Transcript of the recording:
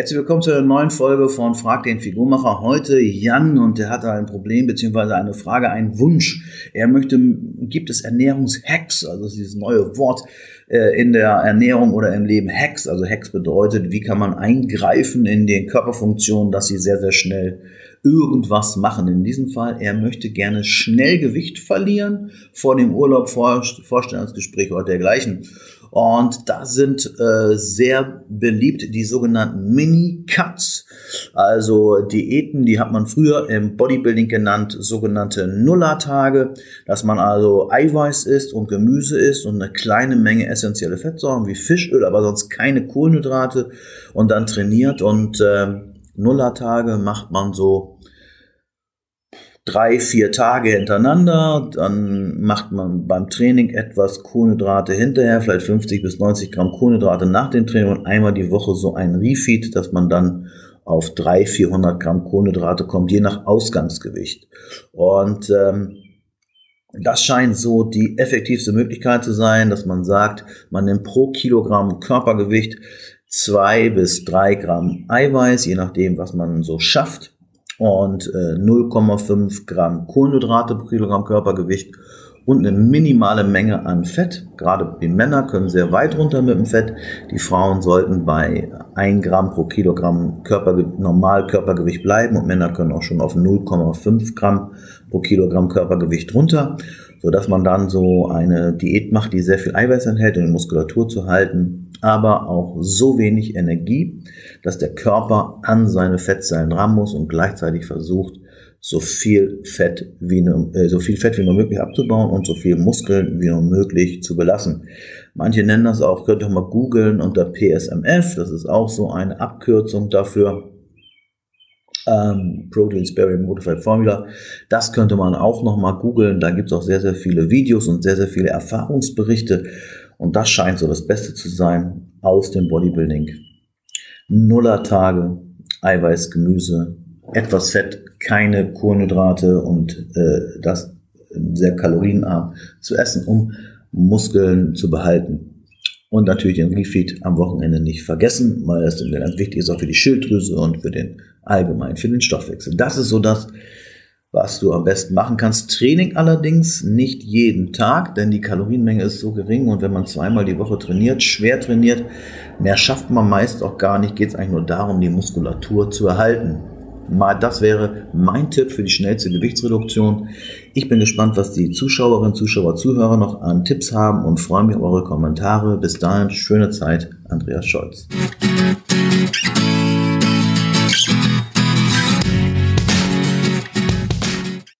Herzlich willkommen zu einer neuen Folge von Frag den Figurmacher. Heute Jan und der hatte ein Problem bzw. eine Frage, einen Wunsch. Er möchte, gibt es Ernährungshacks, also dieses neue Wort äh, in der Ernährung oder im Leben Hacks. Also Hacks bedeutet, wie kann man eingreifen in den Körperfunktionen, dass sie sehr, sehr schnell irgendwas machen. In diesem Fall, er möchte gerne schnell Gewicht verlieren vor dem Urlaub, vor Vorstellungsgespräch oder dergleichen. Und da sind äh, sehr beliebt die sogenannten Mini-Cuts, also Diäten, die hat man früher im Bodybuilding genannt, sogenannte Nullertage, dass man also Eiweiß isst und Gemüse isst und eine kleine Menge essentielle Fettsäuren wie Fischöl, aber sonst keine Kohlenhydrate und dann trainiert und äh, Nullertage macht man so drei, vier Tage hintereinander, dann macht man beim Training etwas Kohlenhydrate hinterher, vielleicht 50 bis 90 Gramm Kohlenhydrate nach dem Training und einmal die Woche so ein Refeed, dass man dann auf 300, 400 Gramm Kohlenhydrate kommt, je nach Ausgangsgewicht. Und ähm, das scheint so die effektivste Möglichkeit zu sein, dass man sagt, man nimmt pro Kilogramm Körpergewicht zwei bis drei Gramm Eiweiß, je nachdem, was man so schafft und äh, 0,5 Gramm Kohlenhydrate pro Kilogramm Körpergewicht und eine minimale Menge an Fett. Gerade die Männer können sehr weit runter mit dem Fett. Die Frauen sollten bei 1 Gramm pro Kilogramm Körperge normal Körpergewicht bleiben und Männer können auch schon auf 0,5 Gramm pro Kilogramm Körpergewicht runter, sodass man dann so eine Diät macht, die sehr viel Eiweiß enthält, um die Muskulatur zu halten aber auch so wenig Energie, dass der Körper an seine Fettzellen ran muss und gleichzeitig versucht, so viel Fett wie nur, äh, so viel Fett wie nur möglich abzubauen und so viel Muskeln wie nur möglich zu belassen. Manche nennen das auch, könnt ihr mal googeln unter PSMF, das ist auch so eine Abkürzung dafür. Ähm, Protein Sparing Modified Formula. Das könnte man auch noch mal googeln. Da gibt es auch sehr, sehr viele Videos und sehr, sehr viele Erfahrungsberichte. Und das scheint so das Beste zu sein aus dem Bodybuilding. Nullertage, Eiweiß, Gemüse, etwas Fett, keine Kohlenhydrate und äh, das sehr kalorienarm zu essen, um Muskeln zu behalten. Und natürlich den Refeed am Wochenende nicht vergessen, weil das ganz wichtig ist auch für die Schilddrüse und für den allgemein, für den Stoffwechsel. Das ist so das, was du am besten machen kannst. Training allerdings nicht jeden Tag, denn die Kalorienmenge ist so gering und wenn man zweimal die Woche trainiert, schwer trainiert, mehr schafft man meist auch gar nicht, geht es eigentlich nur darum, die Muskulatur zu erhalten. Mal, das wäre mein Tipp für die schnellste Gewichtsreduktion. Ich bin gespannt, was die Zuschauerinnen, Zuschauer, Zuhörer noch an Tipps haben und freue mich auf eure Kommentare. Bis dahin, schöne Zeit, Andreas Scholz.